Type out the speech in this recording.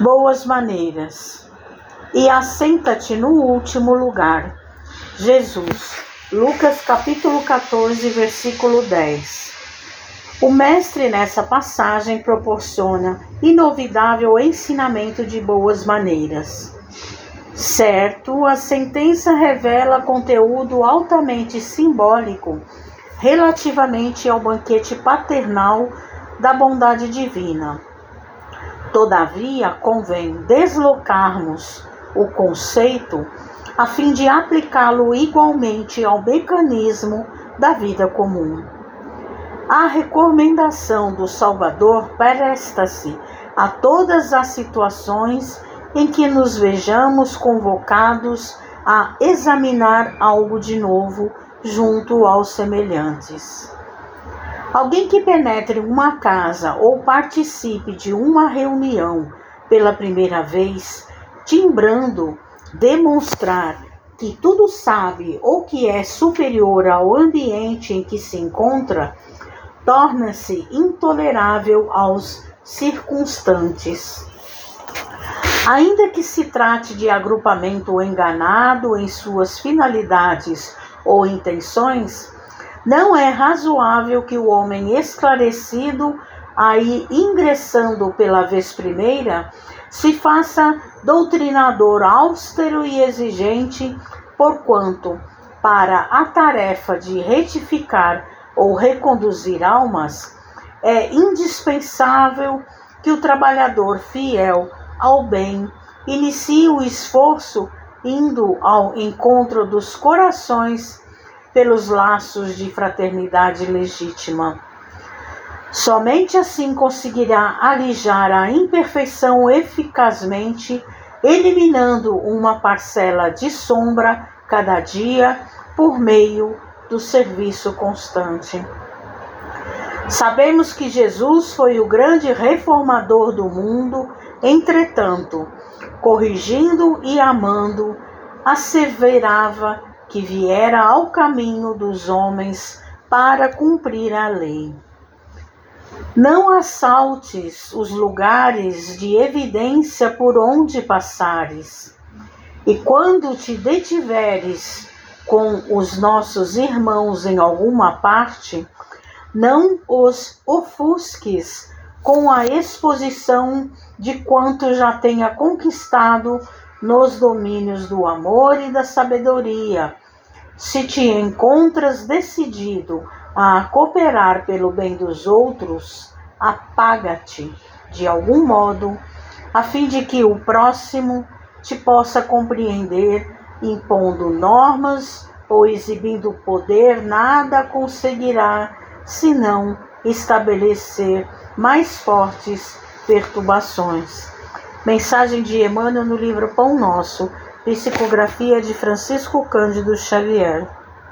boas maneiras. E assenta-te no último lugar. Jesus, Lucas capítulo 14, versículo 10. O mestre nessa passagem proporciona inovidável ensinamento de boas maneiras. Certo, a sentença revela conteúdo altamente simbólico relativamente ao banquete paternal da bondade divina Todavia, convém deslocarmos o conceito a fim de aplicá-lo igualmente ao mecanismo da vida comum. A recomendação do Salvador presta-se a todas as situações em que nos vejamos convocados a examinar algo de novo junto aos semelhantes. Alguém que penetre uma casa ou participe de uma reunião pela primeira vez, timbrando demonstrar que tudo sabe ou que é superior ao ambiente em que se encontra, torna-se intolerável aos circunstantes. Ainda que se trate de agrupamento enganado em suas finalidades ou intenções, não é razoável que o homem esclarecido, aí ingressando pela vez primeira, se faça doutrinador austero e exigente, porquanto, para a tarefa de retificar ou reconduzir almas, é indispensável que o trabalhador fiel ao bem inicie o esforço indo ao encontro dos corações pelos laços de fraternidade legítima. Somente assim conseguirá alijar a imperfeição eficazmente, eliminando uma parcela de sombra cada dia por meio do serviço constante. Sabemos que Jesus foi o grande reformador do mundo, entretanto, corrigindo e amando, asseverava que viera ao caminho dos homens para cumprir a lei. Não assaltes os lugares de evidência por onde passares, e quando te detiveres com os nossos irmãos em alguma parte, não os ofusques com a exposição de quanto já tenha conquistado nos domínios do amor e da sabedoria, se te encontras decidido a cooperar pelo bem dos outros, apaga-te de algum modo, a fim de que o próximo te possa compreender, impondo normas ou exibindo poder, nada conseguirá senão estabelecer mais fortes perturbações. Mensagem de Emmanuel no livro Pão Nosso, Psicografia de Francisco Cândido Xavier.